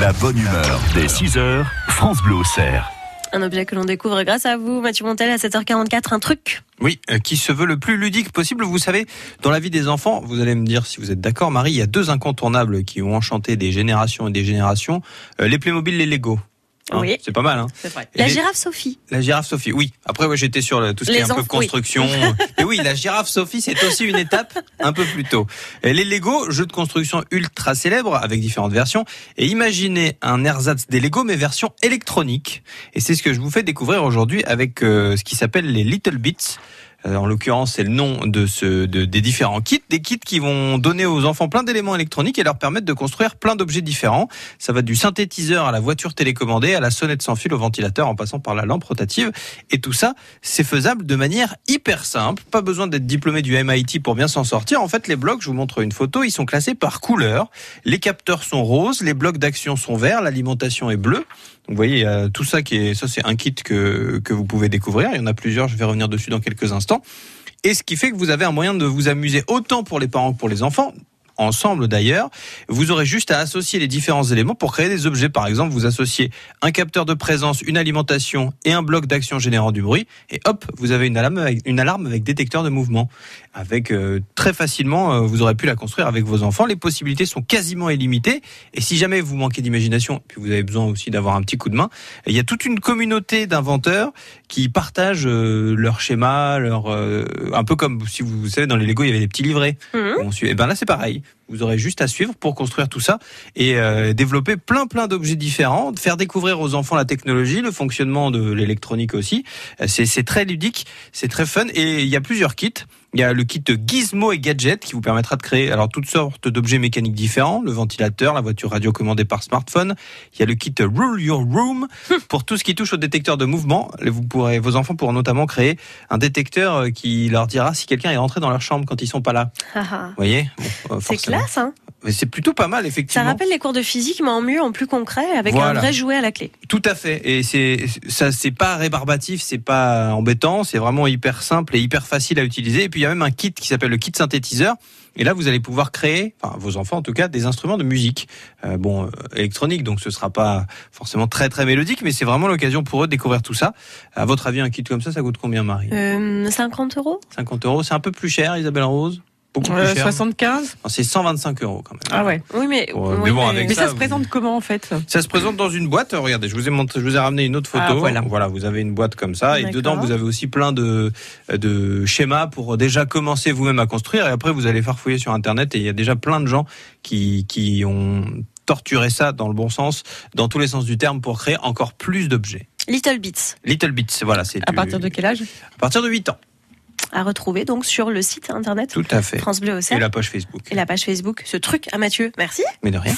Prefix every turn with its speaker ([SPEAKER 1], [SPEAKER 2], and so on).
[SPEAKER 1] La bonne humeur des 6 heures, France Bleu cerf.
[SPEAKER 2] Un objet que l'on découvre grâce à vous, Mathieu Montel, à 7h44, un truc.
[SPEAKER 3] Oui, euh, qui se veut le plus ludique possible. Vous savez, dans la vie des enfants, vous allez me dire si vous êtes d'accord, Marie, il y a deux incontournables qui ont enchanté des générations et des générations. Euh, les Playmobil, les Lego. Hein,
[SPEAKER 2] Oui.
[SPEAKER 3] C'est pas mal, hein
[SPEAKER 2] vrai. La
[SPEAKER 3] les-
[SPEAKER 2] girafe Sophie.
[SPEAKER 3] La girafe Sophie, oui. Après, ouais, j'étais sur le- tout ce qui est un peu
[SPEAKER 2] oui.
[SPEAKER 3] construction. Et oui, la girafe Sophie, c'est aussi une étape un peu plus tôt. Et les Lego, jeux de construction ultra célèbres avec différentes versions. Et imaginez un ersatz des Lego, mais version électronique. Et c'est ce que je vous fais découvrir aujourd'hui avec euh, ce qui s'appelle les Little Bits. Euh, en l'occurrence, c'est le nom de des différents kits, des kits qui vont donner aux enfants plein d'éléments électroniques et leur permettre de construire plein d'objets différents. Ça va du synthétiseur à la voiture télécommandée, à la sonnette sans fil au ventilateur, en passant par la lampe rotative. Et tout ça, c'est faisable de manière hyper simple. Pas besoin d'être diplômé du MIT pour bien s'en sortir. En fait, les blocs, je vous montre une photo, ils sont classés par couleur. Les capteurs sont roses, les blocs d'action sont verts, l'alimentation est bleue. Vous voyez, tout ça qui est, ça c'est un kit que, que vous pouvez découvrir. Il y en a plusieurs, je vais revenir dessus dans quelques instants. Et ce qui fait que vous avez un moyen de vous amuser autant pour les parents que pour les enfants ensemble d'ailleurs. Vous aurez juste à associer les différents éléments pour créer des objets. Par exemple, vous associez un capteur de présence, une alimentation et un bloc d'action générant du bruit. Et hop, vous avez une alarme avec, une alarme avec détecteur de mouvement. Avec euh, très facilement, euh, vous aurez pu la construire avec vos enfants. Les possibilités sont quasiment illimitées. Et si jamais vous manquez d'imagination, puis vous avez besoin aussi d'avoir un petit coup de main, il y a toute une communauté d'inventeurs qui partagent euh, leur schéma, leur euh, un peu comme si vous, vous savez dans les Lego il y avait des petits livrets. Suit- Et ben là c'est pareil. Vous aurez juste à suivre pour construire tout ça et euh, développer plein plein d'objets différents, faire découvrir aux enfants la technologie, le fonctionnement de l'électronique aussi. Euh, C'est c'est très ludique, c'est très fun et il y a plusieurs kits. Il y a le kit Gizmo et Gadget qui vous permettra de créer alors toutes sortes d'objets mécaniques différents, le ventilateur, la voiture radio commandée par smartphone. Il y a le kit Rule Your Room pour tout ce qui touche au détecteur de mouvement. Vous pourrez, vos enfants pourront notamment créer un détecteur euh, qui leur dira si quelqu'un est rentré dans leur chambre quand ils sont pas là.
[SPEAKER 2] Ah, ah.
[SPEAKER 3] Vous voyez? Bon,
[SPEAKER 2] C'est classe, hein?
[SPEAKER 3] Mais c'est plutôt pas mal
[SPEAKER 2] Ça
[SPEAKER 3] effectivement.
[SPEAKER 2] rappelle les cours de physique, mais en mieux, en plus concret, avec un vrai jouet à la clé.
[SPEAKER 3] Tout à fait. Et c'est ça, c'est pas rébarbatif, c'est pas embêtant, c'est vraiment hyper simple et hyper facile à utiliser. Et puis il y a même un kit qui s'appelle le kit synthétiseur. Et là, vous allez pouvoir créer, enfin vos enfants en tout cas, des instruments de musique, euh, bon euh, électronique, donc ce sera pas forcément très très mélodique, mais c'est vraiment l'occasion pour eux de découvrir tout ça. À votre avis, un kit comme ça, ça coûte combien, Marie?
[SPEAKER 2] Euh, 50 euros?
[SPEAKER 3] 50 euros, c'est un peu plus cher, Isabelle Rose? Beaucoup plus
[SPEAKER 4] Euh,
[SPEAKER 3] cher.
[SPEAKER 4] 75
[SPEAKER 3] Non, C'est 125 euros quand même.
[SPEAKER 4] Ah ouais.
[SPEAKER 2] Oui, mais.
[SPEAKER 3] Ouais,
[SPEAKER 2] oui,
[SPEAKER 3] mais bon, avec
[SPEAKER 4] Mais ça,
[SPEAKER 3] ça,
[SPEAKER 4] se
[SPEAKER 3] vous-
[SPEAKER 4] présente comment en fait?
[SPEAKER 3] Ça se présente dans une boîte. Euh, Regardez, je vous ai montré, je vous ai ramené une autre photo.
[SPEAKER 4] Ah, voilà.
[SPEAKER 3] vous avez une boîte comme ça et dedans vous avez aussi plein de de schémas pour déjà commencer vous-même à construire et après vous allez farfouiller sur internet et il y a déjà plein de gens qui qui ont torturé ça dans le bon sens, dans tous les sens du terme pour créer encore plus d'objets.
[SPEAKER 2] Little Bits
[SPEAKER 3] Little Bits, voilà, c'est
[SPEAKER 4] À
[SPEAKER 3] du-
[SPEAKER 4] partir de quel âge?
[SPEAKER 3] À partir de 8 ans.
[SPEAKER 2] À retrouver donc sur le site internet
[SPEAKER 3] Tout à fait.
[SPEAKER 2] France Bleu au
[SPEAKER 3] Et la page Facebook.
[SPEAKER 2] et la page Facebook. Ce truc à Mathieu. Merci.
[SPEAKER 3] Mais de rien.